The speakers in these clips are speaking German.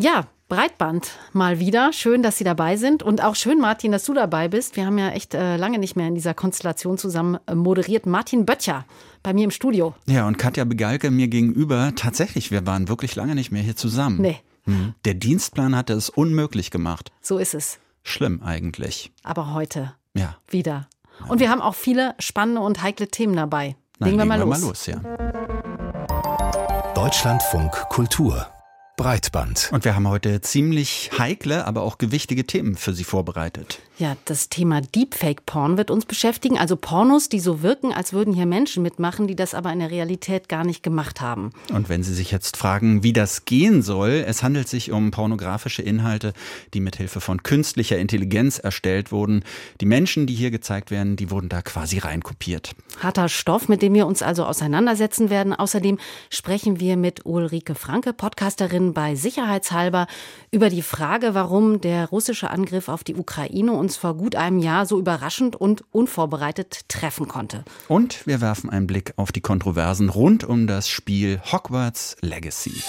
Ja, Breitband mal wieder. Schön, dass Sie dabei sind. Und auch schön, Martin, dass du dabei bist. Wir haben ja echt äh, lange nicht mehr in dieser Konstellation zusammen äh, moderiert. Martin Böttcher bei mir im Studio. Ja, und Katja Begalke mir gegenüber. Tatsächlich, wir waren wirklich lange nicht mehr hier zusammen. Nee. Mhm. Der Dienstplan hatte es unmöglich gemacht. So ist es. Schlimm eigentlich. Aber heute Ja. wieder. Und wir haben auch viele spannende und heikle Themen dabei. Na, Legen wir mal legen los. mal los, ja. Deutschlandfunk Kultur Breitband. Und wir haben heute ziemlich heikle, aber auch gewichtige Themen für Sie vorbereitet. Ja, das Thema Deepfake-Porn wird uns beschäftigen. Also Pornos, die so wirken, als würden hier Menschen mitmachen, die das aber in der Realität gar nicht gemacht haben. Und wenn Sie sich jetzt fragen, wie das gehen soll, es handelt sich um pornografische Inhalte, die mithilfe von künstlicher Intelligenz erstellt wurden. Die Menschen, die hier gezeigt werden, die wurden da quasi reinkopiert. Harter Stoff, mit dem wir uns also auseinandersetzen werden. Außerdem sprechen wir mit Ulrike Franke, Podcasterin bei Sicherheitshalber, über die Frage, warum der russische Angriff auf die Ukraine uns vor gut einem Jahr so überraschend und unvorbereitet treffen konnte. Und wir werfen einen Blick auf die Kontroversen rund um das Spiel Hogwarts Legacy.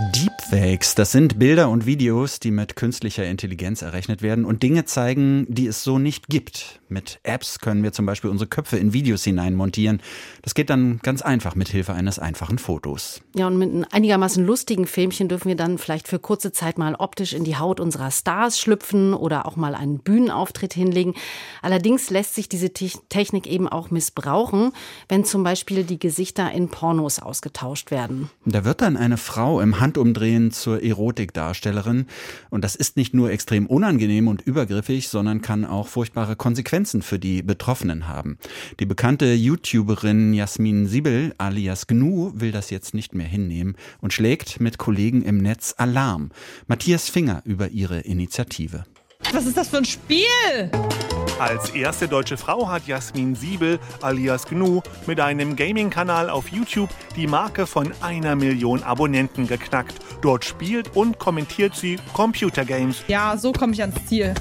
Deepfakes, das sind Bilder und Videos, die mit künstlicher Intelligenz errechnet werden und Dinge zeigen, die es so nicht gibt. Mit Apps können wir zum Beispiel unsere Köpfe in Videos hineinmontieren. Das geht dann ganz einfach mit Hilfe eines einfachen Fotos. Ja, und mit einem einigermaßen lustigen Filmchen dürfen wir dann vielleicht für kurze Zeit mal optisch in die Haut unserer Stars schlüpfen oder auch mal einen Bühnenauftritt hinlegen. Allerdings lässt sich diese Te- Technik eben auch missbrauchen, wenn zum Beispiel die Gesichter in Pornos ausgetauscht werden. Da wird dann eine Frau im Handumdrehen zur Erotikdarstellerin. Und das ist nicht nur extrem unangenehm und übergriffig, sondern kann auch furchtbare Konsequenzen für die Betroffenen haben. Die bekannte YouTuberin Jasmin Siebel alias Gnu will das jetzt nicht mehr hinnehmen und schlägt mit Kollegen im Netz Alarm. Matthias Finger über ihre Initiative. Was ist das für ein Spiel? Als erste deutsche Frau hat Jasmin Siebel alias Gnu mit einem Gaming-Kanal auf YouTube die Marke von einer Million Abonnenten geknackt. Dort spielt und kommentiert sie Computergames. Ja, so komme ich ans Ziel.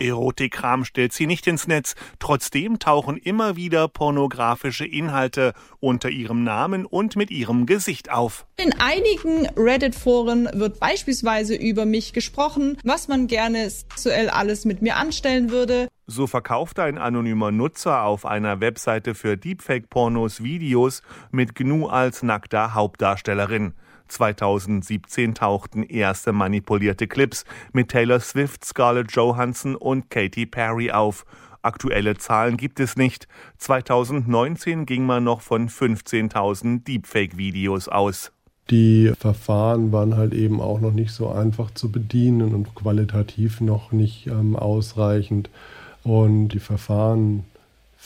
Erotikkram stellt sie nicht ins Netz. Trotzdem tauchen immer wieder pornografische Inhalte unter ihrem Namen und mit ihrem Gesicht auf. In einigen Reddit-Foren wird beispielsweise über mich gesprochen, was man gerne sexuell alles mit mir anstellen würde. So verkauft ein anonymer Nutzer auf einer Webseite für Deepfake-Pornos Videos mit Gnu als nackter Hauptdarstellerin. 2017 tauchten erste manipulierte Clips mit Taylor Swift, Scarlett Johansson und Katy Perry auf. Aktuelle Zahlen gibt es nicht. 2019 ging man noch von 15.000 Deepfake-Videos aus. Die Verfahren waren halt eben auch noch nicht so einfach zu bedienen und qualitativ noch nicht ähm, ausreichend. Und die Verfahren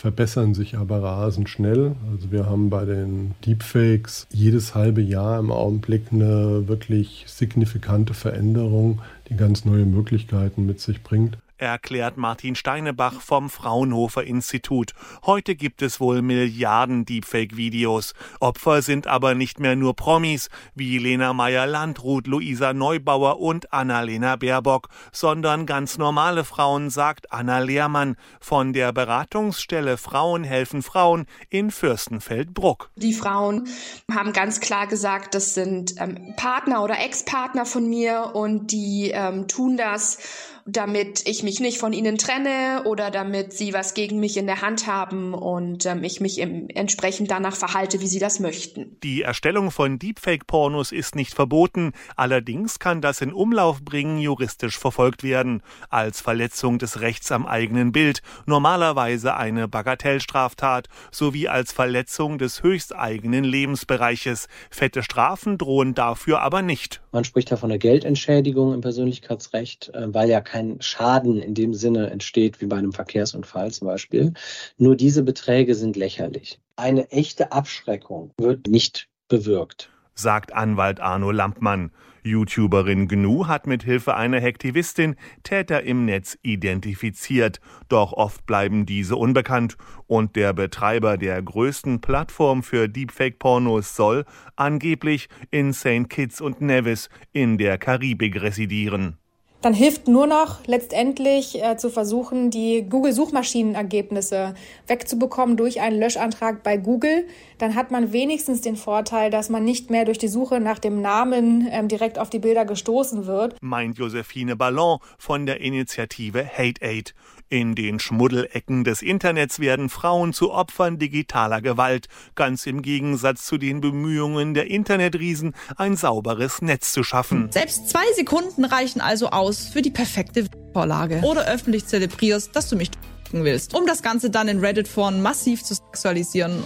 verbessern sich aber rasend schnell. Also wir haben bei den Deepfakes jedes halbe Jahr im Augenblick eine wirklich signifikante Veränderung, die ganz neue Möglichkeiten mit sich bringt erklärt Martin Steinebach vom Fraunhofer Institut. Heute gibt es wohl Milliarden Deepfake-Videos. Opfer sind aber nicht mehr nur Promis wie Lena Meyer-Landrut, Luisa Neubauer und Annalena Baerbock, sondern ganz normale Frauen, sagt Anna Lehrmann von der Beratungsstelle Frauen helfen Frauen in Fürstenfeldbruck. Die Frauen haben ganz klar gesagt, das sind ähm, Partner oder Ex-Partner von mir und die ähm, tun das damit ich mich nicht von ihnen trenne oder damit sie was gegen mich in der Hand haben und ähm, ich mich im, entsprechend danach verhalte, wie sie das möchten. Die Erstellung von Deepfake-Pornos ist nicht verboten, allerdings kann das in Umlauf bringen juristisch verfolgt werden, als Verletzung des Rechts am eigenen Bild, normalerweise eine Bagatellstraftat, sowie als Verletzung des höchsteigenen Lebensbereiches. Fette Strafen drohen dafür aber nicht. Man spricht ja von der Geldentschädigung im Persönlichkeitsrecht, äh, weil ja kein Schaden in dem Sinne entsteht wie bei einem Verkehrsunfall zum Beispiel. Nur diese Beträge sind lächerlich. Eine echte Abschreckung wird nicht bewirkt sagt Anwalt Arno Lampmann. YouTuberin Gnu hat mit Hilfe einer Hektivistin Täter im Netz identifiziert, doch oft bleiben diese unbekannt und der Betreiber der größten Plattform für Deepfake-Pornos soll angeblich in St. Kitts und Nevis in der Karibik residieren. Dann hilft nur noch letztendlich äh, zu versuchen, die Google-Suchmaschinenergebnisse wegzubekommen durch einen Löschantrag bei Google. Dann hat man wenigstens den Vorteil, dass man nicht mehr durch die Suche nach dem Namen ähm, direkt auf die Bilder gestoßen wird. Meint Josephine Ballon von der Initiative Hate Aid. In den Schmuddelecken des Internets werden Frauen zu Opfern digitaler Gewalt, ganz im Gegensatz zu den Bemühungen der Internetriesen, ein sauberes Netz zu schaffen. Selbst zwei Sekunden reichen also aus für die perfekte Vorlage. Oder öffentlich zelebrierst, dass du mich willst, um das Ganze dann in Reddit-Foren massiv zu sexualisieren.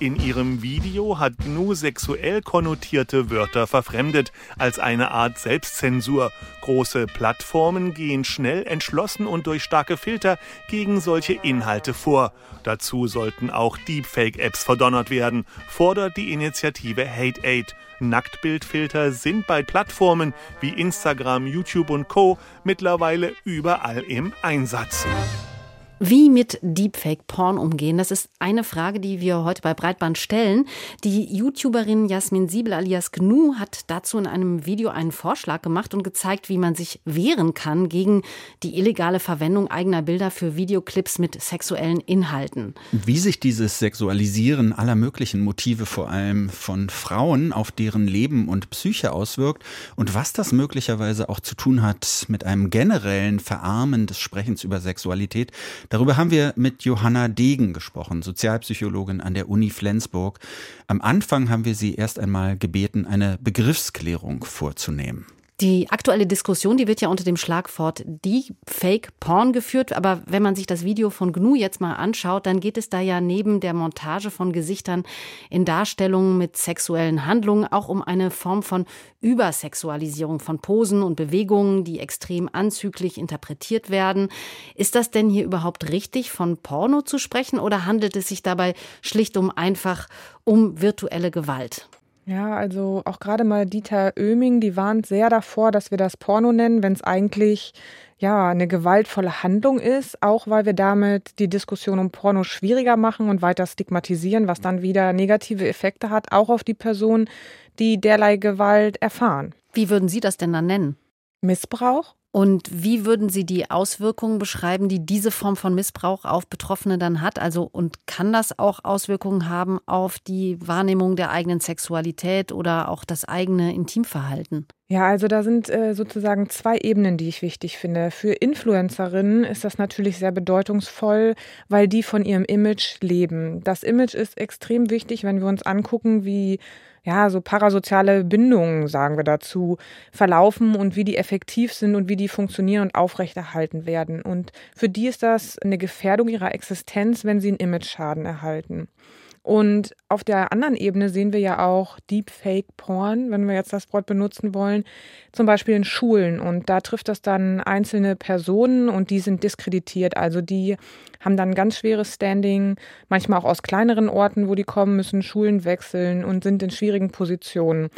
In ihrem Video hat GNU sexuell konnotierte Wörter verfremdet, als eine Art Selbstzensur. Große Plattformen gehen schnell, entschlossen und durch starke Filter gegen solche Inhalte vor. Dazu sollten auch Deepfake-Apps verdonnert werden, fordert die Initiative Hate Aid. Nacktbildfilter sind bei Plattformen wie Instagram, YouTube und Co. mittlerweile überall im Einsatz. Wie mit Deepfake-Porn umgehen, das ist eine Frage, die wir heute bei Breitband stellen. Die YouTuberin Jasmin Siebel alias Gnu hat dazu in einem Video einen Vorschlag gemacht und gezeigt, wie man sich wehren kann gegen die illegale Verwendung eigener Bilder für Videoclips mit sexuellen Inhalten. Wie sich dieses Sexualisieren aller möglichen Motive, vor allem von Frauen, auf deren Leben und Psyche auswirkt und was das möglicherweise auch zu tun hat mit einem generellen Verarmen des Sprechens über Sexualität, Darüber haben wir mit Johanna Degen gesprochen, Sozialpsychologin an der Uni Flensburg. Am Anfang haben wir sie erst einmal gebeten, eine Begriffsklärung vorzunehmen. Die aktuelle Diskussion, die wird ja unter dem Schlagwort Deepfake Porn geführt. Aber wenn man sich das Video von GNU jetzt mal anschaut, dann geht es da ja neben der Montage von Gesichtern in Darstellungen mit sexuellen Handlungen auch um eine Form von Übersexualisierung von Posen und Bewegungen, die extrem anzüglich interpretiert werden. Ist das denn hier überhaupt richtig, von Porno zu sprechen oder handelt es sich dabei schlicht um einfach um virtuelle Gewalt? Ja, also auch gerade mal Dieter Oeming, die warnt sehr davor, dass wir das Porno nennen, wenn es eigentlich ja eine gewaltvolle Handlung ist, auch weil wir damit die Diskussion um Porno schwieriger machen und weiter stigmatisieren, was dann wieder negative Effekte hat, auch auf die Personen, die derlei Gewalt erfahren. Wie würden Sie das denn dann nennen? Missbrauch? Und wie würden Sie die Auswirkungen beschreiben, die diese Form von Missbrauch auf Betroffene dann hat? Also, und kann das auch Auswirkungen haben auf die Wahrnehmung der eigenen Sexualität oder auch das eigene Intimverhalten? Ja, also da sind äh, sozusagen zwei Ebenen, die ich wichtig finde. Für Influencerinnen ist das natürlich sehr bedeutungsvoll, weil die von ihrem Image leben. Das Image ist extrem wichtig, wenn wir uns angucken, wie ja, so parasoziale Bindungen, sagen wir dazu, verlaufen und wie die effektiv sind und wie die funktionieren und aufrechterhalten werden. Und für die ist das eine Gefährdung ihrer Existenz, wenn sie einen Image-Schaden erhalten. Und auf der anderen Ebene sehen wir ja auch Deepfake Porn, wenn wir jetzt das Wort benutzen wollen, zum Beispiel in Schulen. Und da trifft das dann einzelne Personen und die sind diskreditiert. Also die haben dann ganz schweres Standing, manchmal auch aus kleineren Orten, wo die kommen, müssen Schulen wechseln und sind in schwierigen Positionen.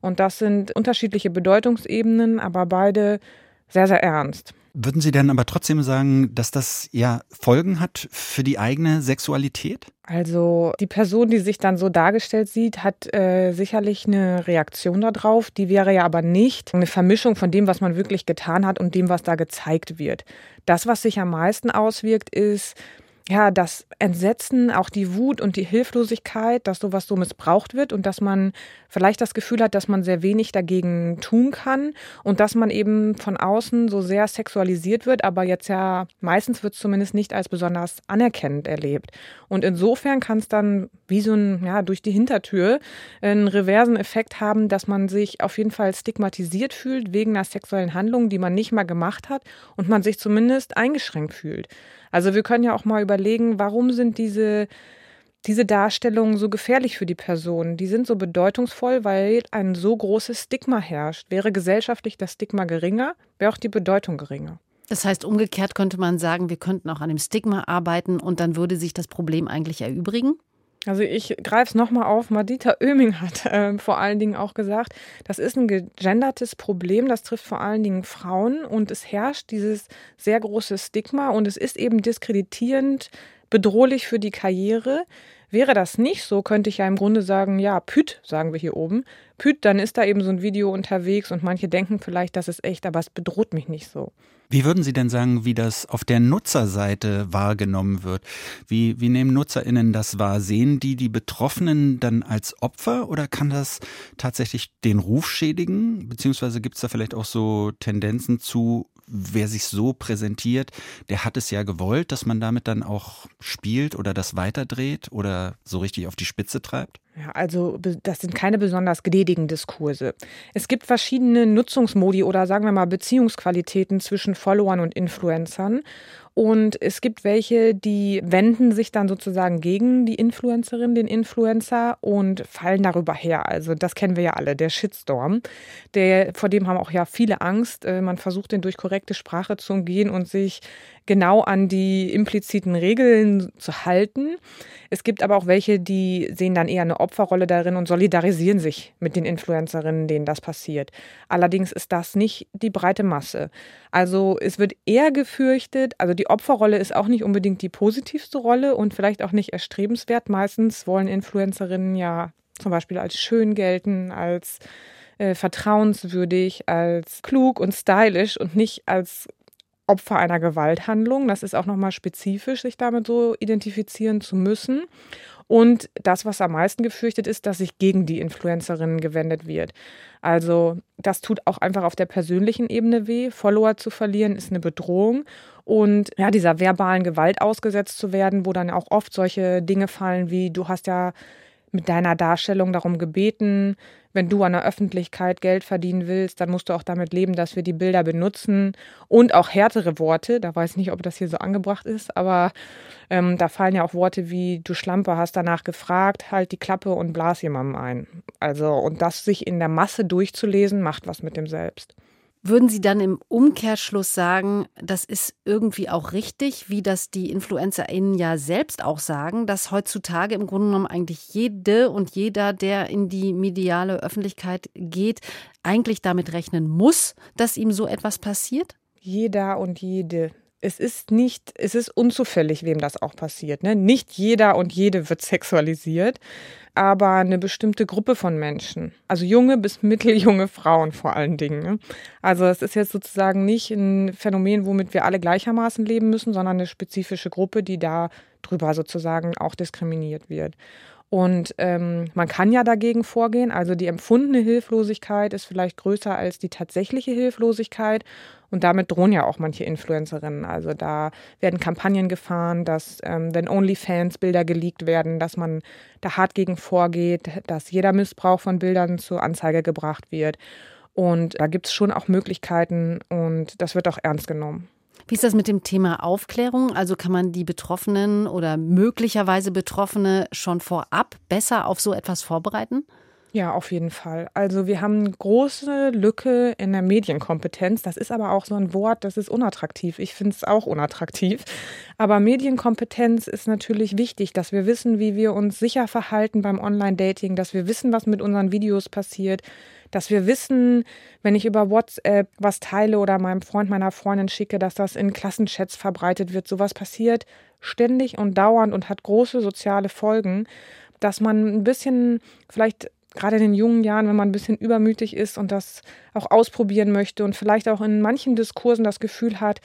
Und das sind unterschiedliche Bedeutungsebenen, aber beide sehr, sehr ernst. Würden Sie denn aber trotzdem sagen, dass das ja Folgen hat für die eigene Sexualität? Also die Person, die sich dann so dargestellt sieht, hat äh, sicherlich eine Reaktion darauf. Die wäre ja aber nicht eine Vermischung von dem, was man wirklich getan hat und dem, was da gezeigt wird. Das, was sich am meisten auswirkt, ist ja, das Entsetzen, auch die Wut und die Hilflosigkeit, dass sowas so missbraucht wird und dass man vielleicht das Gefühl hat, dass man sehr wenig dagegen tun kann und dass man eben von außen so sehr sexualisiert wird, aber jetzt ja meistens wird es zumindest nicht als besonders anerkennend erlebt. Und insofern kann es dann wie so ein, ja, durch die Hintertür einen reversen Effekt haben, dass man sich auf jeden Fall stigmatisiert fühlt wegen einer sexuellen Handlung, die man nicht mal gemacht hat und man sich zumindest eingeschränkt fühlt. Also wir können ja auch mal überlegen, warum sind diese, diese Darstellungen so gefährlich für die Person? Die sind so bedeutungsvoll, weil ein so großes Stigma herrscht. Wäre gesellschaftlich das Stigma geringer, wäre auch die Bedeutung geringer. Das heißt, umgekehrt könnte man sagen, wir könnten auch an dem Stigma arbeiten und dann würde sich das Problem eigentlich erübrigen? Also ich greife es nochmal auf. Madita Oeming hat äh, vor allen Dingen auch gesagt, das ist ein gegendertes Problem, das trifft vor allen Dingen Frauen und es herrscht dieses sehr große Stigma und es ist eben diskreditierend, bedrohlich für die Karriere, Wäre das nicht so, könnte ich ja im Grunde sagen, ja, Püt, sagen wir hier oben. Püt, dann ist da eben so ein Video unterwegs und manche denken vielleicht, das ist echt, aber es bedroht mich nicht so. Wie würden Sie denn sagen, wie das auf der Nutzerseite wahrgenommen wird? Wie, wie nehmen NutzerInnen das wahr? Sehen die die Betroffenen dann als Opfer oder kann das tatsächlich den Ruf schädigen? Beziehungsweise gibt es da vielleicht auch so Tendenzen zu, wer sich so präsentiert, der hat es ja gewollt, dass man damit dann auch spielt oder das weiterdreht oder so richtig auf die Spitze treibt? Ja, also das sind keine besonders gnädigen Diskurse. Es gibt verschiedene Nutzungsmodi oder sagen wir mal Beziehungsqualitäten zwischen Followern und Influencern. Und es gibt welche, die wenden sich dann sozusagen gegen die Influencerin, den Influencer und fallen darüber her. Also das kennen wir ja alle, der Shitstorm. Der, vor dem haben auch ja viele Angst. Äh, man versucht den durch korrekte Sprache zu umgehen und sich genau an die impliziten Regeln zu halten. Es gibt aber auch welche, die sehen dann eher eine Opferrolle darin und solidarisieren sich mit den Influencerinnen, denen das passiert. Allerdings ist das nicht die breite Masse. Also es wird eher gefürchtet, also die Opferrolle ist auch nicht unbedingt die positivste Rolle und vielleicht auch nicht erstrebenswert. Meistens wollen Influencerinnen ja zum Beispiel als schön gelten, als äh, vertrauenswürdig, als klug und stylisch und nicht als Opfer einer Gewalthandlung. Das ist auch nochmal spezifisch, sich damit so identifizieren zu müssen. Und das, was am meisten gefürchtet ist, dass sich gegen die Influencerinnen gewendet wird. Also das tut auch einfach auf der persönlichen Ebene weh. Follower zu verlieren ist eine Bedrohung. Und ja, dieser verbalen Gewalt ausgesetzt zu werden, wo dann auch oft solche Dinge fallen wie, du hast ja mit deiner Darstellung darum gebeten, wenn du an der Öffentlichkeit Geld verdienen willst, dann musst du auch damit leben, dass wir die Bilder benutzen und auch härtere Worte. Da weiß ich nicht, ob das hier so angebracht ist, aber ähm, da fallen ja auch Worte wie du Schlampe hast danach gefragt, halt die Klappe und blas jemandem ein. Also und das sich in der Masse durchzulesen, macht was mit dem Selbst. Würden Sie dann im Umkehrschluss sagen, das ist irgendwie auch richtig, wie das die InfluencerInnen ja selbst auch sagen, dass heutzutage im Grunde genommen eigentlich jede und jeder, der in die mediale Öffentlichkeit geht, eigentlich damit rechnen muss, dass ihm so etwas passiert? Jeder und jede es ist nicht, es ist unzufällig, wem das auch passiert. Ne? Nicht jeder und jede wird sexualisiert, aber eine bestimmte Gruppe von Menschen. Also junge bis mitteljunge Frauen vor allen Dingen. Ne? Also es ist jetzt sozusagen nicht ein Phänomen, womit wir alle gleichermaßen leben müssen, sondern eine spezifische Gruppe, die da drüber sozusagen auch diskriminiert wird. Und ähm, man kann ja dagegen vorgehen. Also die empfundene Hilflosigkeit ist vielleicht größer als die tatsächliche Hilflosigkeit. Und damit drohen ja auch manche Influencerinnen. Also da werden Kampagnen gefahren, dass ähm, wenn OnlyFans Bilder geleakt werden, dass man da hart gegen vorgeht, dass jeder Missbrauch von Bildern zur Anzeige gebracht wird. Und da gibt es schon auch Möglichkeiten und das wird auch ernst genommen. Wie ist das mit dem Thema Aufklärung? Also kann man die Betroffenen oder möglicherweise Betroffene schon vorab besser auf so etwas vorbereiten? Ja, auf jeden Fall. Also wir haben eine große Lücke in der Medienkompetenz. Das ist aber auch so ein Wort, das ist unattraktiv. Ich finde es auch unattraktiv. Aber Medienkompetenz ist natürlich wichtig, dass wir wissen, wie wir uns sicher verhalten beim Online-Dating, dass wir wissen, was mit unseren Videos passiert, dass wir wissen, wenn ich über WhatsApp was teile oder meinem Freund, meiner Freundin schicke, dass das in Klassenchats verbreitet wird. Sowas passiert ständig und dauernd und hat große soziale Folgen, dass man ein bisschen vielleicht gerade in den jungen Jahren, wenn man ein bisschen übermütig ist und das auch ausprobieren möchte und vielleicht auch in manchen Diskursen das Gefühl hat,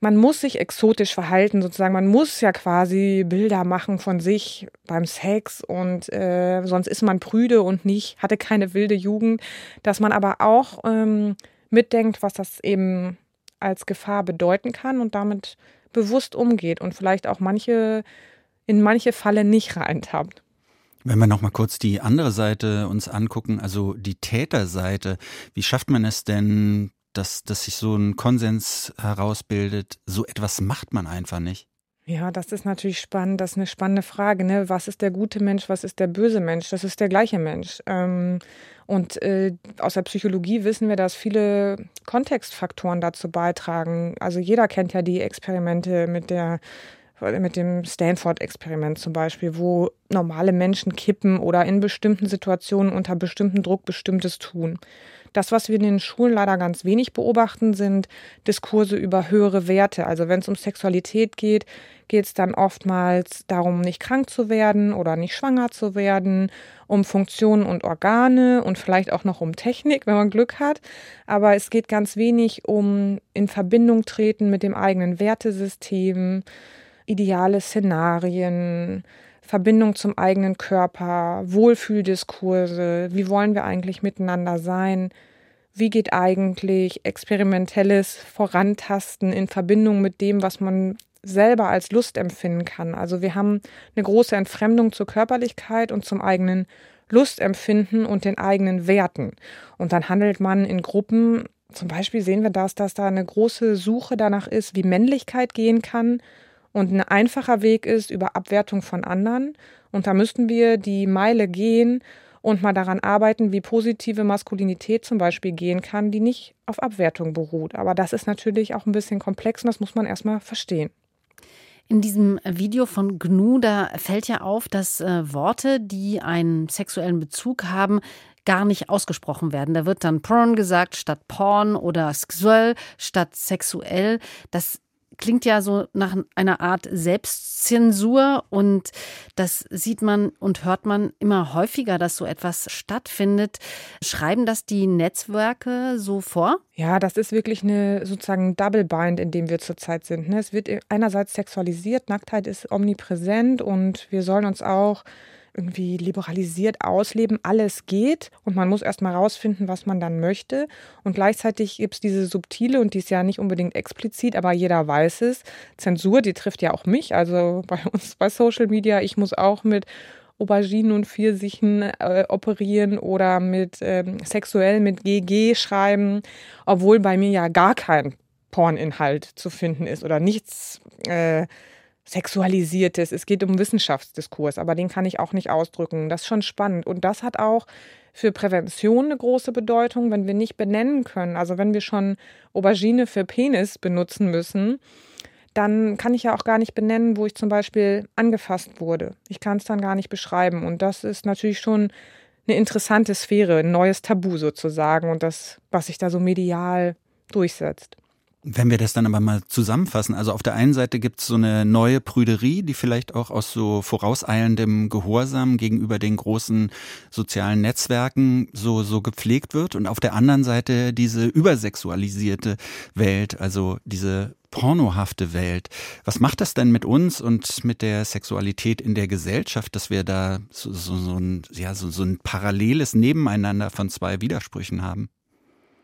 man muss sich exotisch verhalten, sozusagen. Man muss ja quasi Bilder machen von sich beim Sex und äh, sonst ist man prüde und nicht, hatte keine wilde Jugend. Dass man aber auch ähm, mitdenkt, was das eben als Gefahr bedeuten kann und damit bewusst umgeht und vielleicht auch manche in manche Falle nicht reintappt. Wenn wir noch mal kurz die andere Seite uns angucken, also die Täterseite, wie schafft man es denn, dass, dass sich so ein Konsens herausbildet. So etwas macht man einfach nicht. Ja, das ist natürlich spannend. Das ist eine spannende Frage. Ne? Was ist der gute Mensch? Was ist der böse Mensch? Das ist der gleiche Mensch. Ähm, und äh, aus der Psychologie wissen wir, dass viele Kontextfaktoren dazu beitragen. Also jeder kennt ja die Experimente mit der mit dem Stanford-Experiment zum Beispiel, wo normale Menschen kippen oder in bestimmten Situationen unter bestimmten Druck bestimmtes tun. Das, was wir in den Schulen leider ganz wenig beobachten, sind Diskurse über höhere Werte. Also wenn es um Sexualität geht, geht es dann oftmals darum, nicht krank zu werden oder nicht schwanger zu werden, um Funktionen und Organe und vielleicht auch noch um Technik, wenn man Glück hat. Aber es geht ganz wenig um in Verbindung treten mit dem eigenen Wertesystem, ideale Szenarien, Verbindung zum eigenen Körper, Wohlfühldiskurse, wie wollen wir eigentlich miteinander sein, wie geht eigentlich experimentelles Vorantasten in Verbindung mit dem, was man selber als Lust empfinden kann. Also wir haben eine große Entfremdung zur Körperlichkeit und zum eigenen Lustempfinden und den eigenen Werten. Und dann handelt man in Gruppen, zum Beispiel sehen wir das, dass da eine große Suche danach ist, wie Männlichkeit gehen kann und ein einfacher Weg ist über Abwertung von anderen. Und da müssten wir die Meile gehen und mal daran arbeiten, wie positive Maskulinität zum Beispiel gehen kann, die nicht auf Abwertung beruht. Aber das ist natürlich auch ein bisschen komplex und das muss man erstmal verstehen. In diesem Video von GNU, da fällt ja auf, dass äh, Worte, die einen sexuellen Bezug haben, gar nicht ausgesprochen werden. Da wird dann Porn gesagt statt Porn oder sexuell statt sexuell. Das klingt ja so nach einer Art Selbstzensur und das sieht man und hört man immer häufiger, dass so etwas stattfindet. Schreiben das die Netzwerke so vor? Ja, das ist wirklich eine sozusagen Double Bind, in dem wir zurzeit sind. Ne? Es wird einerseits sexualisiert, Nacktheit ist omnipräsent und wir sollen uns auch irgendwie liberalisiert ausleben, alles geht und man muss erst mal rausfinden, was man dann möchte. Und gleichzeitig gibt es diese subtile und die ist ja nicht unbedingt explizit, aber jeder weiß es. Zensur, die trifft ja auch mich. Also bei uns bei Social Media, ich muss auch mit Auberginen und Pfirsichen äh, operieren oder mit ähm, sexuell mit GG schreiben, obwohl bei mir ja gar kein Porninhalt zu finden ist oder nichts äh, Sexualisiertes, es geht um Wissenschaftsdiskurs, aber den kann ich auch nicht ausdrücken. Das ist schon spannend. Und das hat auch für Prävention eine große Bedeutung, wenn wir nicht benennen können. Also wenn wir schon Aubergine für Penis benutzen müssen, dann kann ich ja auch gar nicht benennen, wo ich zum Beispiel angefasst wurde. Ich kann es dann gar nicht beschreiben. Und das ist natürlich schon eine interessante Sphäre, ein neues Tabu sozusagen und das, was sich da so medial durchsetzt. Wenn wir das dann aber mal zusammenfassen, also auf der einen Seite gibt es so eine neue Prüderie, die vielleicht auch aus so vorauseilendem Gehorsam gegenüber den großen sozialen Netzwerken so, so gepflegt wird und auf der anderen Seite diese übersexualisierte Welt, also diese pornohafte Welt. Was macht das denn mit uns und mit der Sexualität in der Gesellschaft, dass wir da so, so, so, ein, ja, so, so ein paralleles Nebeneinander von zwei Widersprüchen haben?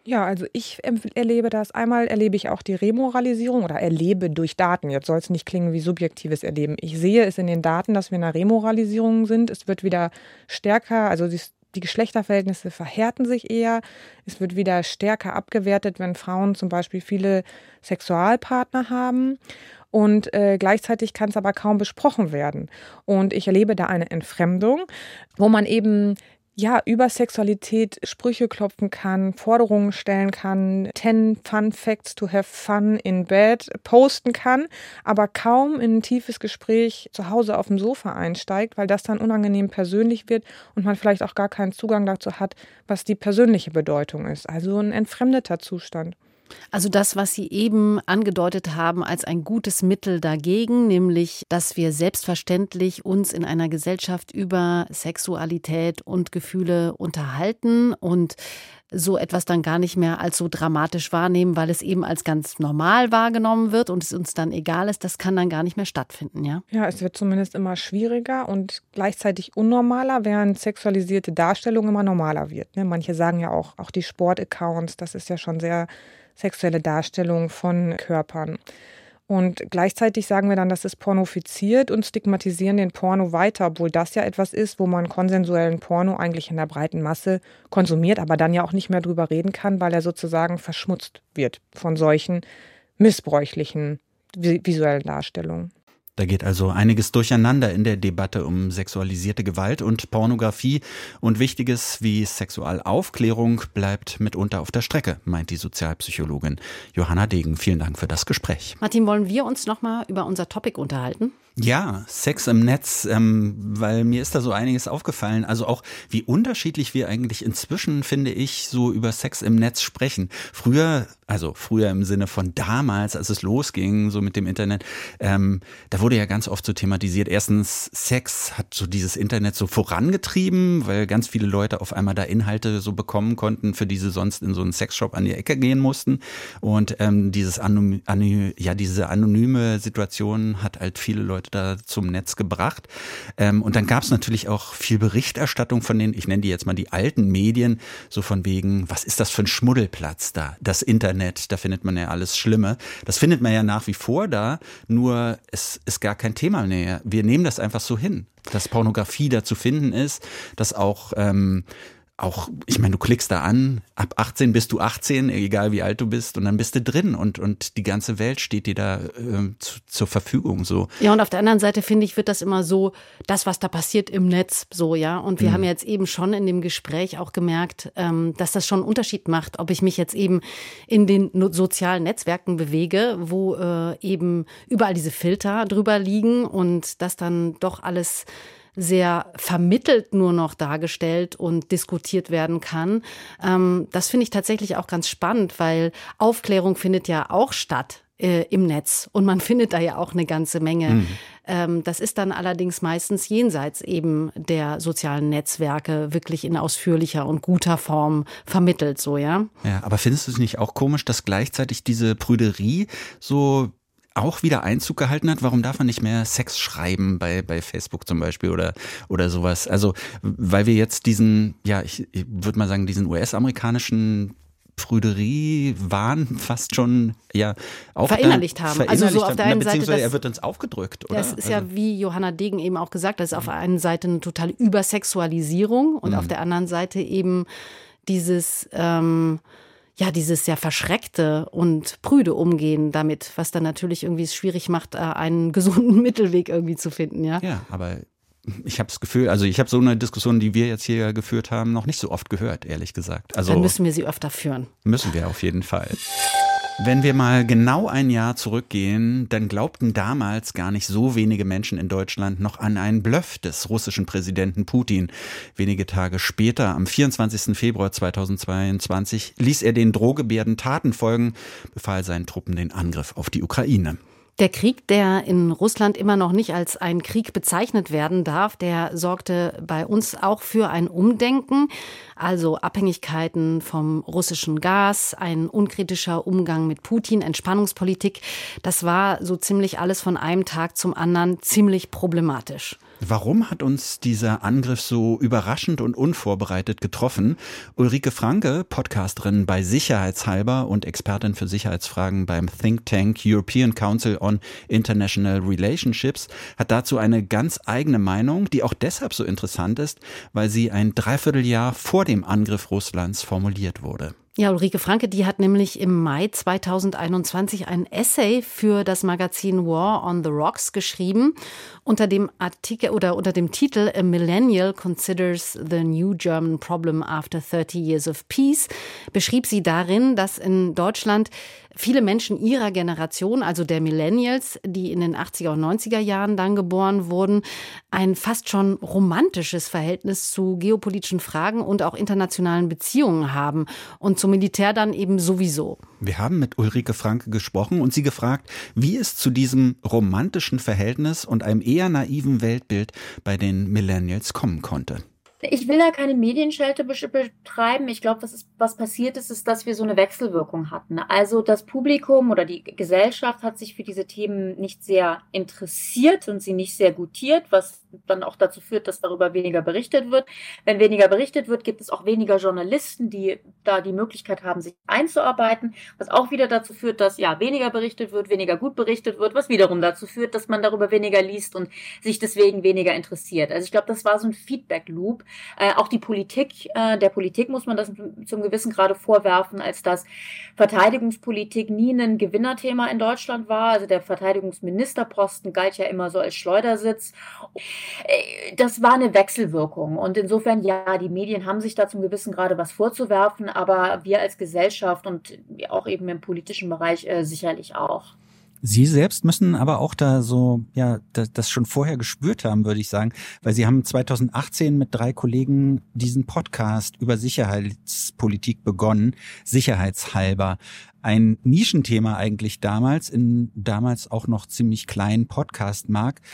Ja, also ich erlebe das. Einmal erlebe ich auch die Remoralisierung oder erlebe durch Daten. Jetzt soll es nicht klingen wie subjektives Erleben. Ich sehe es in den Daten, dass wir in einer Remoralisierung sind. Es wird wieder stärker, also die, die Geschlechterverhältnisse verhärten sich eher. Es wird wieder stärker abgewertet, wenn Frauen zum Beispiel viele Sexualpartner haben. Und äh, gleichzeitig kann es aber kaum besprochen werden. Und ich erlebe da eine Entfremdung, wo man eben ja, über Sexualität Sprüche klopfen kann, Forderungen stellen kann, 10 Fun Facts to have fun in bed posten kann, aber kaum in ein tiefes Gespräch zu Hause auf dem Sofa einsteigt, weil das dann unangenehm persönlich wird und man vielleicht auch gar keinen Zugang dazu hat, was die persönliche Bedeutung ist. Also ein entfremdeter Zustand. Also das, was Sie eben angedeutet haben als ein gutes Mittel dagegen, nämlich, dass wir selbstverständlich uns in einer Gesellschaft über Sexualität und Gefühle unterhalten und so etwas dann gar nicht mehr als so dramatisch wahrnehmen, weil es eben als ganz normal wahrgenommen wird und es uns dann egal ist, das kann dann gar nicht mehr stattfinden, ja? Ja, es wird zumindest immer schwieriger und gleichzeitig unnormaler, während sexualisierte Darstellung immer normaler wird. Ne? Manche sagen ja auch, auch die Sportaccounts, das ist ja schon sehr sexuelle Darstellung von Körpern. Und gleichzeitig sagen wir dann, das ist pornofiziert und stigmatisieren den Porno weiter, obwohl das ja etwas ist, wo man konsensuellen Porno eigentlich in der breiten Masse konsumiert, aber dann ja auch nicht mehr drüber reden kann, weil er sozusagen verschmutzt wird von solchen missbräuchlichen visuellen Darstellungen. Da geht also einiges durcheinander in der Debatte um sexualisierte Gewalt und Pornografie und Wichtiges wie Sexualaufklärung bleibt mitunter auf der Strecke, meint die Sozialpsychologin Johanna Degen. Vielen Dank für das Gespräch. Martin, wollen wir uns noch mal über unser Topic unterhalten? Ja, Sex im Netz, ähm, weil mir ist da so einiges aufgefallen. Also auch, wie unterschiedlich wir eigentlich inzwischen, finde ich, so über Sex im Netz sprechen. Früher, also früher im Sinne von damals, als es losging, so mit dem Internet, ähm, da wurde ja ganz oft so thematisiert. Erstens, Sex hat so dieses Internet so vorangetrieben, weil ganz viele Leute auf einmal da Inhalte so bekommen konnten, für die sie sonst in so einen Sexshop an die Ecke gehen mussten. Und ähm, dieses Anony ja, diese anonyme Situation hat halt viele Leute Leute da zum Netz gebracht. Ähm, und dann gab es natürlich auch viel Berichterstattung von den, ich nenne die jetzt mal die alten Medien, so von wegen, was ist das für ein Schmuddelplatz da? Das Internet, da findet man ja alles Schlimme. Das findet man ja nach wie vor da, nur es ist gar kein Thema mehr. Wir nehmen das einfach so hin dass Pornografie da zu finden ist, dass auch ähm, auch, ich meine, du klickst da an, ab 18 bist du 18, egal wie alt du bist, und dann bist du drin und, und die ganze Welt steht dir da äh, zu, zur Verfügung. So. Ja, und auf der anderen Seite finde ich, wird das immer so, das, was da passiert im Netz, so, ja. Und wir mhm. haben jetzt eben schon in dem Gespräch auch gemerkt, ähm, dass das schon einen Unterschied macht, ob ich mich jetzt eben in den sozialen Netzwerken bewege, wo äh, eben überall diese Filter drüber liegen und das dann doch alles sehr vermittelt nur noch dargestellt und diskutiert werden kann. Ähm, das finde ich tatsächlich auch ganz spannend, weil Aufklärung findet ja auch statt äh, im Netz und man findet da ja auch eine ganze Menge. Mhm. Ähm, das ist dann allerdings meistens jenseits eben der sozialen Netzwerke wirklich in ausführlicher und guter Form vermittelt, so ja. Ja, aber findest du es nicht auch komisch, dass gleichzeitig diese Prüderie so auch wieder Einzug gehalten hat. Warum darf man nicht mehr Sex schreiben bei, bei Facebook zum Beispiel oder, oder sowas? Also, weil wir jetzt diesen, ja, ich, ich würde mal sagen, diesen US-amerikanischen Prüderie Wahn fast schon ja auch verinnerlicht haben. Verinnerlicht also so auf der einen Seite, das, er wird uns aufgedrückt, oder? Das ist ja also wie Johanna Degen eben auch gesagt, das ist auf der einen Seite eine totale Übersexualisierung und mhm. auf der anderen Seite eben dieses ähm, ja, dieses sehr verschreckte und prüde Umgehen damit, was dann natürlich irgendwie es schwierig macht, äh, einen gesunden Mittelweg irgendwie zu finden, ja. Ja, aber ich habe das Gefühl, also ich habe so eine Diskussion, die wir jetzt hier geführt haben, noch nicht so oft gehört, ehrlich gesagt. Also dann müssen wir sie öfter führen. Müssen wir auf jeden Fall. Wenn wir mal genau ein Jahr zurückgehen, dann glaubten damals gar nicht so wenige Menschen in Deutschland noch an einen Bluff des russischen Präsidenten Putin. Wenige Tage später, am 24. Februar 2022, ließ er den Drohgebärden Taten folgen, befahl seinen Truppen den Angriff auf die Ukraine. Der Krieg, der in Russland immer noch nicht als ein Krieg bezeichnet werden darf, der sorgte bei uns auch für ein Umdenken, also Abhängigkeiten vom russischen Gas, ein unkritischer Umgang mit Putin, Entspannungspolitik. Das war so ziemlich alles von einem Tag zum anderen ziemlich problematisch. Warum hat uns dieser Angriff so überraschend und unvorbereitet getroffen? Ulrike Franke, Podcasterin bei Sicherheitshalber und Expertin für Sicherheitsfragen beim Think Tank European Council on International Relationships, hat dazu eine ganz eigene Meinung, die auch deshalb so interessant ist, weil sie ein Dreivierteljahr vor dem Angriff Russlands formuliert wurde. Ja, Ulrike Franke, die hat nämlich im Mai 2021 ein Essay für das Magazin War on the Rocks geschrieben unter dem Artikel oder unter dem Titel A Millennial Considers the New German Problem After 30 Years of Peace beschrieb sie darin, dass in Deutschland viele Menschen ihrer Generation, also der Millennials, die in den 80er und 90er Jahren dann geboren wurden, ein fast schon romantisches Verhältnis zu geopolitischen Fragen und auch internationalen Beziehungen haben und zum Militär dann eben sowieso. Wir haben mit Ulrike Franke gesprochen und sie gefragt, wie es zu diesem romantischen Verhältnis und einem eher naiven Weltbild bei den Millennials kommen konnte. Ich will da keine Medienschelte betreiben. Ich glaube, was, was passiert ist, ist, dass wir so eine Wechselwirkung hatten. Also das Publikum oder die Gesellschaft hat sich für diese Themen nicht sehr interessiert und sie nicht sehr gutiert, was dann auch dazu führt, dass darüber weniger berichtet wird. Wenn weniger berichtet wird, gibt es auch weniger Journalisten, die da die Möglichkeit haben, sich einzuarbeiten, was auch wieder dazu führt, dass ja weniger berichtet wird, weniger gut berichtet wird, was wiederum dazu führt, dass man darüber weniger liest und sich deswegen weniger interessiert. Also ich glaube, das war so ein Feedback-Loop. Äh, auch die Politik, äh, der Politik muss man das zum gewissen Grade vorwerfen, als dass Verteidigungspolitik nie ein Gewinnerthema in Deutschland war. Also der Verteidigungsministerposten galt ja immer so als Schleudersitz. Äh, das war eine Wechselwirkung. Und insofern, ja, die Medien haben sich da zum gewissen Grade was vorzuwerfen, aber wir als Gesellschaft und auch eben im politischen Bereich äh, sicherlich auch. Sie selbst müssen aber auch da so, ja, das, schon vorher gespürt haben, würde ich sagen, weil Sie haben 2018 mit drei Kollegen diesen Podcast über Sicherheitspolitik begonnen, sicherheitshalber. Ein Nischenthema eigentlich damals, in damals auch noch ziemlich kleinen Podcast-Markt.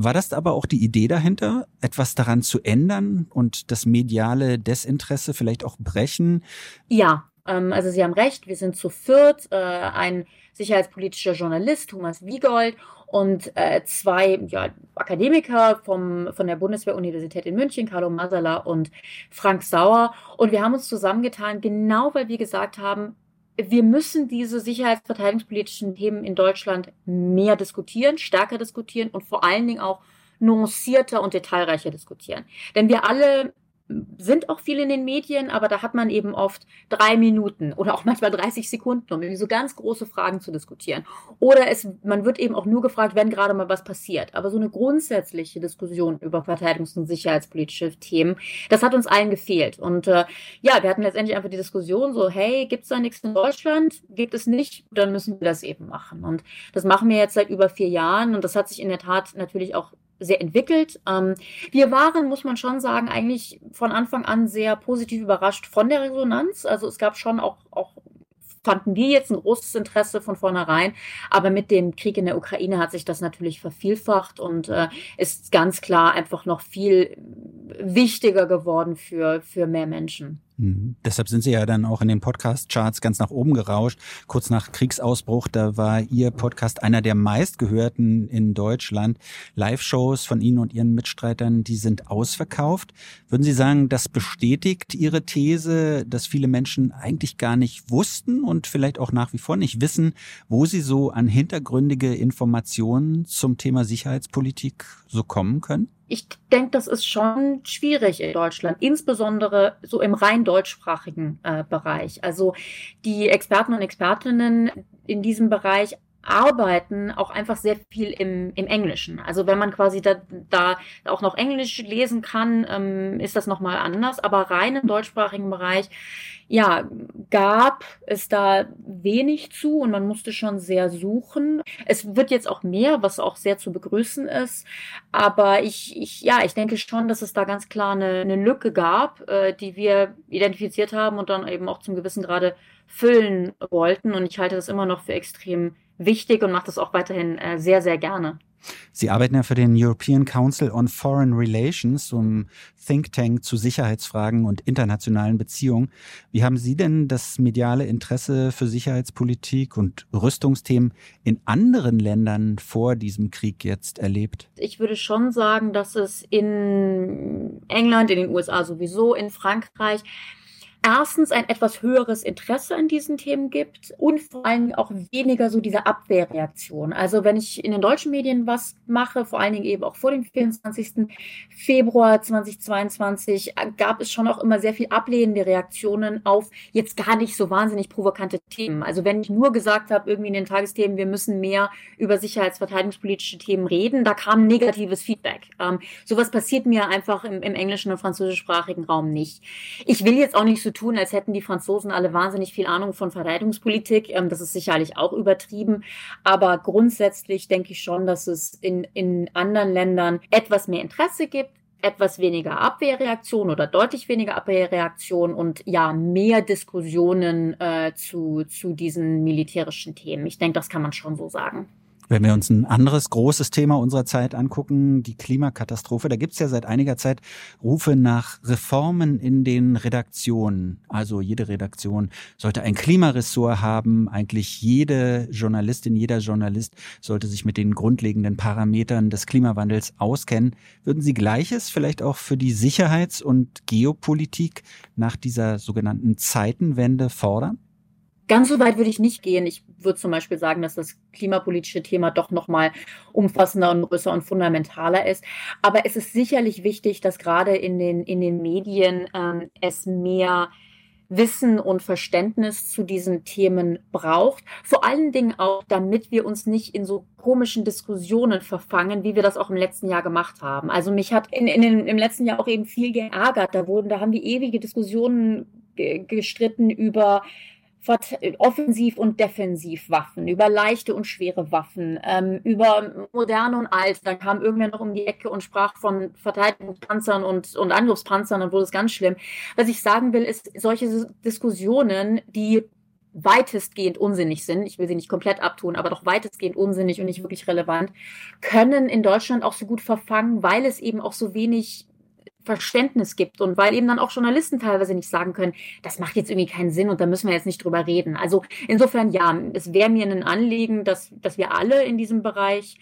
War das aber auch die Idee dahinter, etwas daran zu ändern und das mediale Desinteresse vielleicht auch brechen? Ja, ähm, also Sie haben recht, wir sind zu viert, äh, ein sicherheitspolitischer Journalist, Thomas Wiegold, und äh, zwei ja, Akademiker vom, von der Bundeswehr-Universität in München, Carlo Masala und Frank Sauer. Und wir haben uns zusammengetan, genau weil wir gesagt haben, wir müssen diese sicherheitsverteidigungspolitischen Themen in Deutschland mehr diskutieren, stärker diskutieren und vor allen Dingen auch nuancierter und detailreicher diskutieren. Denn wir alle sind auch viel in den Medien, aber da hat man eben oft drei Minuten oder auch manchmal 30 Sekunden, um so ganz große Fragen zu diskutieren. Oder es, man wird eben auch nur gefragt, wenn gerade mal was passiert. Aber so eine grundsätzliche Diskussion über verteidigungs- und sicherheitspolitische Themen, das hat uns allen gefehlt. Und äh, ja, wir hatten letztendlich einfach die Diskussion so, hey, gibt es da nichts in Deutschland? Gibt es nicht? Dann müssen wir das eben machen. Und das machen wir jetzt seit über vier Jahren und das hat sich in der Tat natürlich auch sehr entwickelt. Ähm, wir waren, muss man schon sagen, eigentlich von Anfang an sehr positiv überrascht von der Resonanz. Also es gab schon auch, auch fanden wir jetzt ein großes Interesse von vornherein. Aber mit dem Krieg in der Ukraine hat sich das natürlich vervielfacht und äh, ist ganz klar einfach noch viel wichtiger geworden für, für mehr Menschen. Mhm. Deshalb sind Sie ja dann auch in den Podcast-Charts ganz nach oben gerauscht. Kurz nach Kriegsausbruch, da war Ihr Podcast einer der meistgehörten in Deutschland. Live-Shows von Ihnen und Ihren Mitstreitern, die sind ausverkauft. Würden Sie sagen, das bestätigt Ihre These, dass viele Menschen eigentlich gar nicht wussten und vielleicht auch nach wie vor nicht wissen, wo sie so an hintergründige Informationen zum Thema Sicherheitspolitik so kommen können? Ich denke, das ist schon schwierig in Deutschland, insbesondere so im rein deutschsprachigen äh, Bereich. Also die Experten und Expertinnen in diesem Bereich arbeiten auch einfach sehr viel im, im Englischen. Also wenn man quasi da, da auch noch Englisch lesen kann, ähm, ist das nochmal anders. Aber rein im deutschsprachigen Bereich, ja, gab es da wenig zu und man musste schon sehr suchen. Es wird jetzt auch mehr, was auch sehr zu begrüßen ist. Aber ich, ich ja, ich denke schon, dass es da ganz klar eine, eine Lücke gab, äh, die wir identifiziert haben und dann eben auch zum gewissen Grade füllen wollten. Und ich halte das immer noch für extrem wichtig und mache das auch weiterhin äh, sehr, sehr gerne. Sie arbeiten ja für den European Council on Foreign Relations, so ein Think Tank zu Sicherheitsfragen und internationalen Beziehungen. Wie haben Sie denn das mediale Interesse für Sicherheitspolitik und Rüstungsthemen in anderen Ländern vor diesem Krieg jetzt erlebt? Ich würde schon sagen, dass es in England, in den USA sowieso, in Frankreich erstens ein etwas höheres Interesse an diesen Themen gibt und vor allem auch weniger so diese Abwehrreaktion. Also wenn ich in den deutschen Medien was mache, vor allen Dingen eben auch vor dem 24. Februar 2022, gab es schon auch immer sehr viel ablehnende Reaktionen auf jetzt gar nicht so wahnsinnig provokante Themen. Also wenn ich nur gesagt habe, irgendwie in den Tagesthemen, wir müssen mehr über sicherheitsverteidigungspolitische Themen reden, da kam negatives Feedback. Ähm, sowas passiert mir einfach im, im englischen und französischsprachigen Raum nicht. Ich will jetzt auch nicht so tun, als hätten die Franzosen alle wahnsinnig viel Ahnung von Verteidigungspolitik. Ähm, das ist sicherlich auch übertrieben. Aber grundsätzlich denke ich schon, dass es in, in anderen Ländern etwas mehr Interesse gibt, etwas weniger Abwehrreaktion oder deutlich weniger Abwehrreaktion und ja, mehr Diskussionen äh, zu, zu diesen militärischen Themen. Ich denke, das kann man schon so sagen. Wenn wir uns ein anderes großes Thema unserer Zeit angucken, die Klimakatastrophe, da gibt es ja seit einiger Zeit Rufe nach Reformen in den Redaktionen. Also jede Redaktion sollte ein Klimaressort haben. Eigentlich jede Journalistin, jeder Journalist sollte sich mit den grundlegenden Parametern des Klimawandels auskennen. Würden Sie Gleiches vielleicht auch für die Sicherheits- und Geopolitik nach dieser sogenannten Zeitenwende fordern? Ganz so weit würde ich nicht gehen. Ich würde zum Beispiel sagen, dass das klimapolitische Thema doch nochmal umfassender und größer und fundamentaler ist. Aber es ist sicherlich wichtig, dass gerade in den, in den Medien ähm, es mehr Wissen und Verständnis zu diesen Themen braucht. Vor allen Dingen auch, damit wir uns nicht in so komischen Diskussionen verfangen, wie wir das auch im letzten Jahr gemacht haben. Also mich hat in, in den, im letzten Jahr auch eben viel geärgert. Da wurden, da haben wir ewige Diskussionen gestritten über Offensiv- und Defensivwaffen, über leichte und schwere Waffen, ähm, über moderne und alte. Da kam irgendwer noch um die Ecke und sprach von Verteidigungspanzern und, und Angriffspanzern, dann wurde es ganz schlimm. Was ich sagen will, ist, solche Diskussionen, die weitestgehend unsinnig sind, ich will sie nicht komplett abtun, aber doch weitestgehend unsinnig und nicht wirklich relevant, können in Deutschland auch so gut verfangen, weil es eben auch so wenig Verständnis gibt und weil eben dann auch Journalisten teilweise nicht sagen können, das macht jetzt irgendwie keinen Sinn und da müssen wir jetzt nicht drüber reden. Also insofern ja, es wäre mir ein Anliegen, dass, dass wir alle in diesem Bereich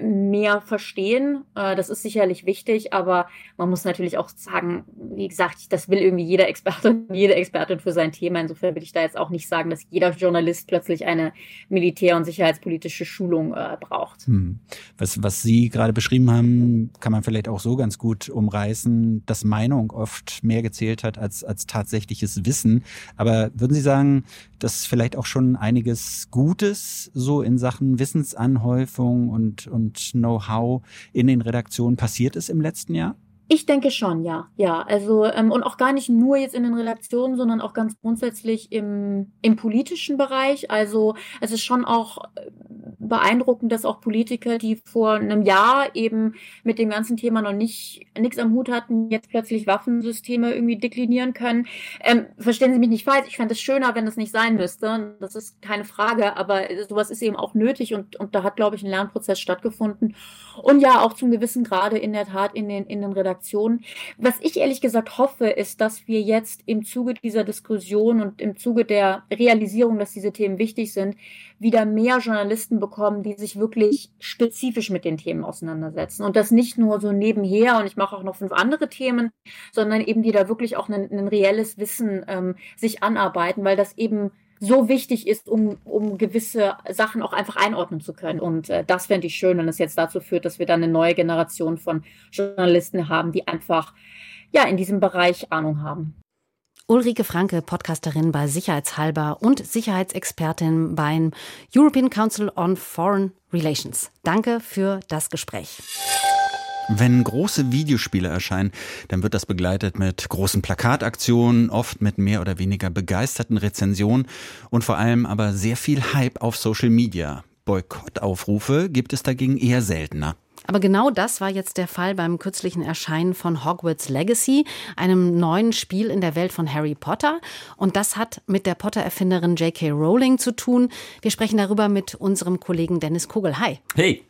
mehr verstehen. Äh, das ist sicherlich wichtig, aber man muss natürlich auch sagen, wie gesagt, das will irgendwie jeder Experte und jede Expertin für sein Thema. Insofern will ich da jetzt auch nicht sagen, dass jeder Journalist plötzlich eine militär- und sicherheitspolitische Schulung äh, braucht. Hm. Was, was Sie gerade beschrieben haben, kann man vielleicht auch so ganz gut umreißen, dass Meinung oft mehr gezählt hat als, als tatsächliches Wissen. Aber würden Sie sagen, dass vielleicht auch schon einiges Gutes so in Sachen Wissensanhäufung und, und Know-how in den Redaktionen passiert ist im letzten Jahr? Ich denke schon, ja. Ja, also ähm, und auch gar nicht nur jetzt in den Redaktionen, sondern auch ganz grundsätzlich im, im politischen Bereich. Also es ist schon auch äh, beeindruckend, dass auch Politiker, die vor einem Jahr eben mit dem ganzen Thema noch nicht nichts am Hut hatten, jetzt plötzlich Waffensysteme irgendwie deklinieren können. Ähm, verstehen Sie mich nicht falsch, ich fände es schöner, wenn das nicht sein müsste. Das ist keine Frage, aber sowas ist eben auch nötig und, und da hat, glaube ich, ein Lernprozess stattgefunden. Und ja, auch zum gewissen Grade in der Tat in den, in den Redaktionen Redaktionen. Was ich ehrlich gesagt hoffe, ist, dass wir jetzt im Zuge dieser Diskussion und im Zuge der Realisierung, dass diese Themen wichtig sind, wieder mehr Journalisten bekommen, die sich wirklich spezifisch mit den Themen auseinandersetzen. Und das nicht nur so nebenher und ich mache auch noch fünf andere Themen, sondern eben die da wirklich auch ein, ein reelles Wissen ähm, sich anarbeiten, weil das eben so wichtig ist, um, um gewisse Sachen auch einfach einordnen zu können. Und äh, das fände ich schön, wenn es jetzt dazu führt, dass wir dann eine neue Generation von Journalisten haben, die einfach ja in diesem Bereich Ahnung haben. Ulrike Franke, Podcasterin bei Sicherheitshalber und Sicherheitsexpertin beim European Council on Foreign Relations. Danke für das Gespräch. Wenn große Videospiele erscheinen, dann wird das begleitet mit großen Plakataktionen, oft mit mehr oder weniger begeisterten Rezensionen und vor allem aber sehr viel Hype auf Social Media. Boykottaufrufe gibt es dagegen eher seltener. Aber genau das war jetzt der Fall beim kürzlichen Erscheinen von Hogwarts Legacy, einem neuen Spiel in der Welt von Harry Potter. Und das hat mit der Potter-Erfinderin J.K. Rowling zu tun. Wir sprechen darüber mit unserem Kollegen Dennis Kogel. Hi. Hey.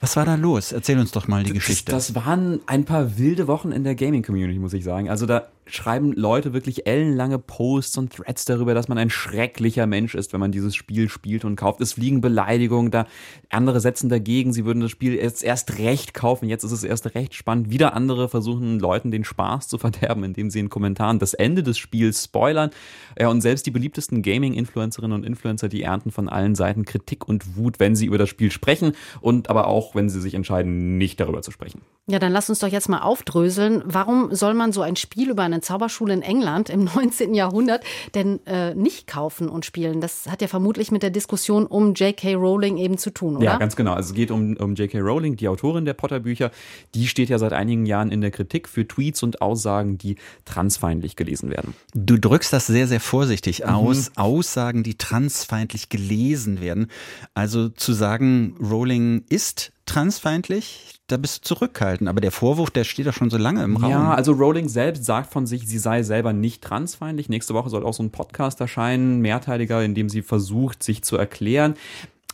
Was war da los? Erzähl uns doch mal die Geschichte. Das, das waren ein paar wilde Wochen in der Gaming-Community, muss ich sagen. Also da schreiben Leute wirklich ellenlange Posts und Threads darüber, dass man ein schrecklicher Mensch ist, wenn man dieses Spiel spielt und kauft. Es fliegen Beleidigungen da. Andere setzen dagegen, sie würden das Spiel jetzt erst recht kaufen. Jetzt ist es erst recht spannend. Wieder andere versuchen Leuten den Spaß zu verderben, indem sie in Kommentaren das Ende des Spiels spoilern. Ja, und selbst die beliebtesten Gaming-Influencerinnen und Influencer, die ernten von allen Seiten Kritik und Wut, wenn sie über das Spiel sprechen und aber auch, wenn sie sich entscheiden, nicht darüber zu sprechen. Ja, dann lass uns doch jetzt mal aufdröseln. Warum soll man so ein Spiel über eine Zauberschule in England im 19. Jahrhundert denn äh, nicht kaufen und spielen? Das hat ja vermutlich mit der Diskussion um J.K. Rowling eben zu tun, oder? Ja, ganz genau. Also es geht um, um J.K. Rowling, die Autorin der Potter-Bücher. Die steht ja seit einigen Jahren in der Kritik für Tweets und Aussagen, die transfeindlich gelesen werden. Du drückst das sehr, sehr vorsichtig mhm. aus. Aussagen, die transfeindlich gelesen werden. Also zu sagen, Rowling ist transfeindlich, da bist du zurückhaltend. Aber der Vorwurf, der steht doch schon so lange im Raum. Ja, also Rowling selbst sagt von sich, sie sei selber nicht transfeindlich. Nächste Woche soll auch so ein Podcast erscheinen, mehrteiliger, in dem sie versucht, sich zu erklären.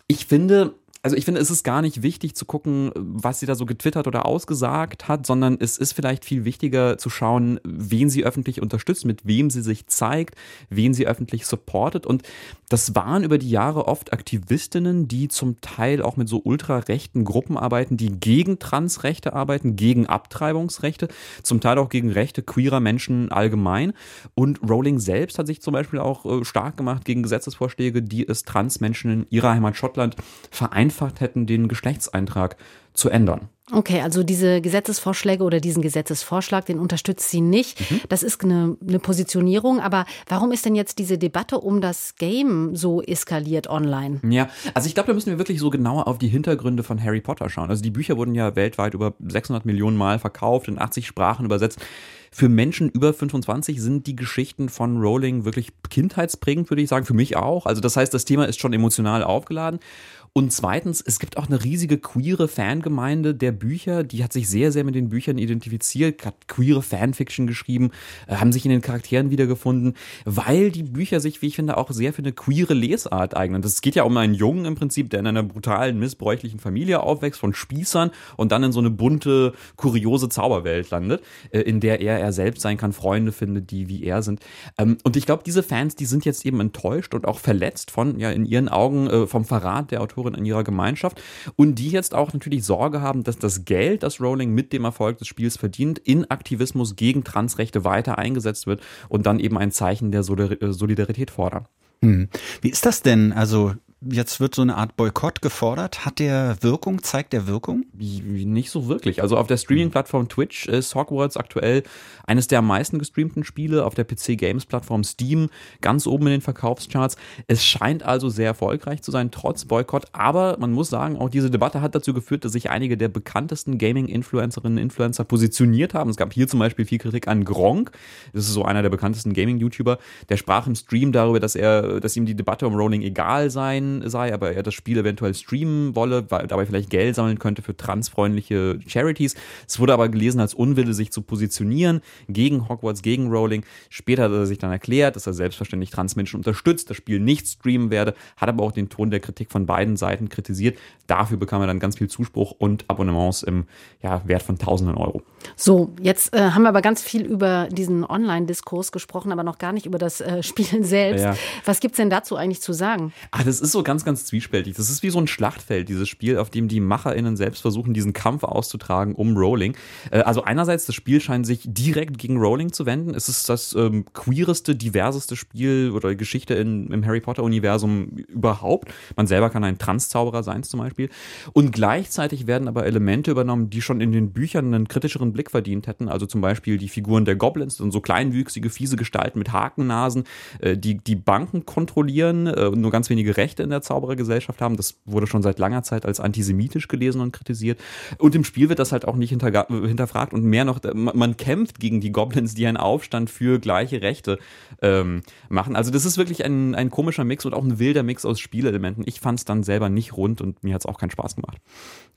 Ich finde, also ich finde, es ist gar nicht wichtig zu gucken, was sie da so getwittert oder ausgesagt hat, sondern es ist vielleicht viel wichtiger zu schauen, wen sie öffentlich unterstützt, mit wem sie sich zeigt, wen sie öffentlich supportet. Und das waren über die Jahre oft Aktivistinnen, die zum Teil auch mit so ultrarechten Gruppen arbeiten, die gegen Transrechte arbeiten, gegen Abtreibungsrechte, zum Teil auch gegen Rechte queerer Menschen allgemein. Und Rowling selbst hat sich zum Beispiel auch äh, stark gemacht gegen Gesetzesvorschläge, die es Transmenschen in ihrer Heimat Schottland vereinfachen vereinfacht hätten, den Geschlechtseintrag zu ändern. Okay, also diese Gesetzesvorschläge oder diesen Gesetzesvorschlag, den unterstützt sie nicht. Mhm. Das ist eine, eine, Positionierung. Aber warum ist denn jetzt diese Debatte um das Game so eskaliert online? Ja, also ich glaube, da müssen wir wirklich so genauer auf die Hintergründe von Harry Potter schauen. Also die Bücher wurden ja weltweit über 600 Millionen Mal verkauft, in 80 Sprachen übersetzt Für Menschen über 25 sind die Geschichten von Rowling wirklich kindheitsprägend, würde ich sagen. Für mich auch. Also das heißt, das Thema ist schon emotional aufgeladen. Und zweitens, es gibt auch eine riesige queere Fangemeinde der Bücher, die hat sich sehr, sehr mit den Büchern identifiziert, hat queere Fanfiction geschrieben, äh, haben sich in den Charakteren wiedergefunden, weil die Bücher sich, wie ich finde, auch sehr für eine queere Lesart eignen. Das geht ja um einen Jungen im Prinzip, der in einer brutalen, missbräuchlichen Familie aufwächst, von Spießern und dann in so eine bunte, kuriose Zauberwelt landet, äh, in der er er selbst sein kann, Freunde findet, die wie er sind. Ähm, und ich glaube, diese Fans, die sind jetzt eben enttäuscht und auch verletzt von, ja, in ihren Augen äh, vom Verrat der Autorin Autorin in ihrer Gemeinschaft und die jetzt auch natürlich Sorge haben, dass das Geld, das Rowling mit dem Erfolg des Spiels verdient, in Aktivismus gegen Transrechte weiter eingesetzt wird und dann eben ein Zeichen der Solidarität fordern. Hm. Wie ist das denn? Also jetzt wird so eine Art Boykott gefordert. Hat der Wirkung? Zeigt der Wirkung? Nicht so wirklich. Also auf der Streaming-Plattform Twitch ist Hogwarts aktuell eines der am meisten gestreamten Spiele. Auf der PC-Games-Plattform Steam ganz oben in den Verkaufscharts. Es scheint also sehr erfolgreich zu sein, trotz Boykott. Aber man muss sagen, auch diese Debatte hat dazu geführt, dass sich einige der bekanntesten Gaming-Influencerinnen und Influencer positioniert haben. Es gab hier zum Beispiel viel Kritik an Gronk. Das ist so einer der bekanntesten Gaming-YouTuber. Der sprach im Stream darüber, dass er, dass ihm die Debatte um Rolling egal sein sei, aber er das Spiel eventuell streamen wolle, weil dabei vielleicht Geld sammeln könnte für transfreundliche Charities. Es wurde aber gelesen als Unwille, sich zu positionieren gegen Hogwarts, gegen Rowling. Später hat er sich dann erklärt, dass er selbstverständlich Transmenschen unterstützt, das Spiel nicht streamen werde, hat aber auch den Ton der Kritik von beiden Seiten kritisiert. Dafür bekam er dann ganz viel Zuspruch und Abonnements im ja, Wert von tausenden Euro. So, jetzt äh, haben wir aber ganz viel über diesen Online-Diskurs gesprochen, aber noch gar nicht über das äh, Spielen selbst. Ja. Was es denn dazu eigentlich zu sagen? Ah, das ist so ganz, ganz zwiespältig. Das ist wie so ein Schlachtfeld, dieses Spiel, auf dem die MacherInnen selbst versuchen, diesen Kampf auszutragen um Rowling. Äh, also einerseits, das Spiel scheint sich direkt gegen Rowling zu wenden. Es ist das ähm, queereste, diverseste Spiel oder Geschichte in, im Harry Potter-Universum überhaupt. Man selber kann ein Transzauberer sein zum Beispiel. Und gleichzeitig werden aber Elemente übernommen, die schon in den Büchern einen kritischeren Blick verdient hätten. Also zum Beispiel die Figuren der Goblins, sind so kleinwüchsige, fiese Gestalten mit Hakennasen, äh, die die Banken kontrollieren äh, und nur ganz wenige Rechte in der Zauberergesellschaft haben. Das wurde schon seit langer Zeit als antisemitisch gelesen und kritisiert. Und im Spiel wird das halt auch nicht hinterfragt und mehr noch, man kämpft gegen die Goblins, die einen Aufstand für gleiche Rechte ähm, machen. Also das ist wirklich ein, ein komischer Mix und auch ein wilder Mix aus Spielelementen. Ich fand es dann selber nicht rund und mir hat es auch keinen Spaß gemacht.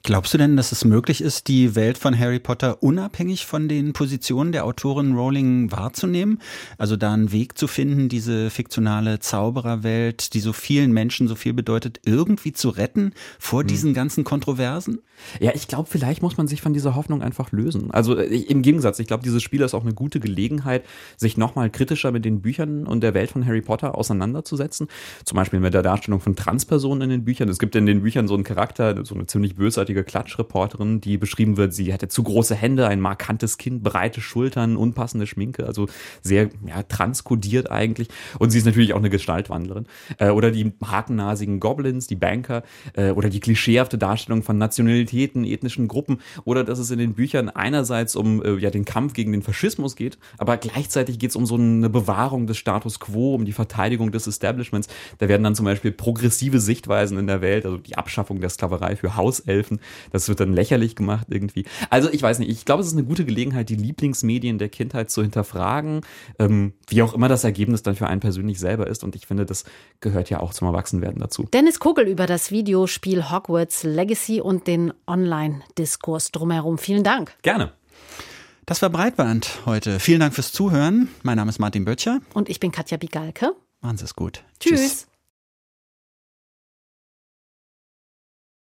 Glaubst du denn, dass es möglich ist, die Welt von Harry Potter unabhängig von den Positionen der Autorin Rowling wahrzunehmen? Also da einen Weg zu finden, diese fiktionale Zaubererwelt, die so vielen Menschen so viel bedeutet, irgendwie zu retten vor hm. diesen ganzen Kontroversen? Ja, ich glaube, vielleicht muss man sich von dieser Hoffnung einfach lösen. Also äh, im Gegensatz, ich glaube, dieses Spiel ist auch eine gute Gelegenheit, sich nochmal kritischer mit den Büchern und der Welt von Harry Potter auseinanderzusetzen. Zum Beispiel mit der Darstellung von Transpersonen in den Büchern. Es gibt in den Büchern so einen Charakter, so eine ziemlich bösartige Klatschreporterin, die beschrieben wird, sie hatte zu große Hände, ein markantes Kinn, breite Schultern, unpassende Schminke, also sehr ja, transkodiert eigentlich. Und sie ist natürlich auch eine Gestaltwandlerin. Äh, oder die hakennasigen Goblins, die Banker, äh, oder die klischeehafte Darstellung von Nationalitäten, ethnischen Gruppen, oder dass es in den Büchern einerseits um äh, ja, den Kampf gegen den Faschismus geht, aber gleichzeitig geht es um so eine Bewahrung des Status quo, um die Verteidigung des Establishments. Da werden dann zum Beispiel progressive Sichtweisen in der Welt, also die Abschaffung der Sklaverei für Hauselfen, das wird dann lächerlich gemacht irgendwie. Also ich weiß nicht, ich glaube, es ist eine gute Gelegenheit, die Lieblingsmedien der Kindheit zu hinterfragen, ähm, wie auch immer das Ergebnis dann für einen persönlich selber ist. Und ich finde, das gehört ja auch zum Erwachsenwerden dazu. Dennis Kugel über das Videospiel Hogwarts Legacy und den Online-Diskurs drumherum. Vielen Dank. Gerne. Das war Breitband heute. Vielen Dank fürs Zuhören. Mein Name ist Martin Böttcher. Und ich bin Katja Bigalke. Machen Sie es gut. Tschüss. Tschüss.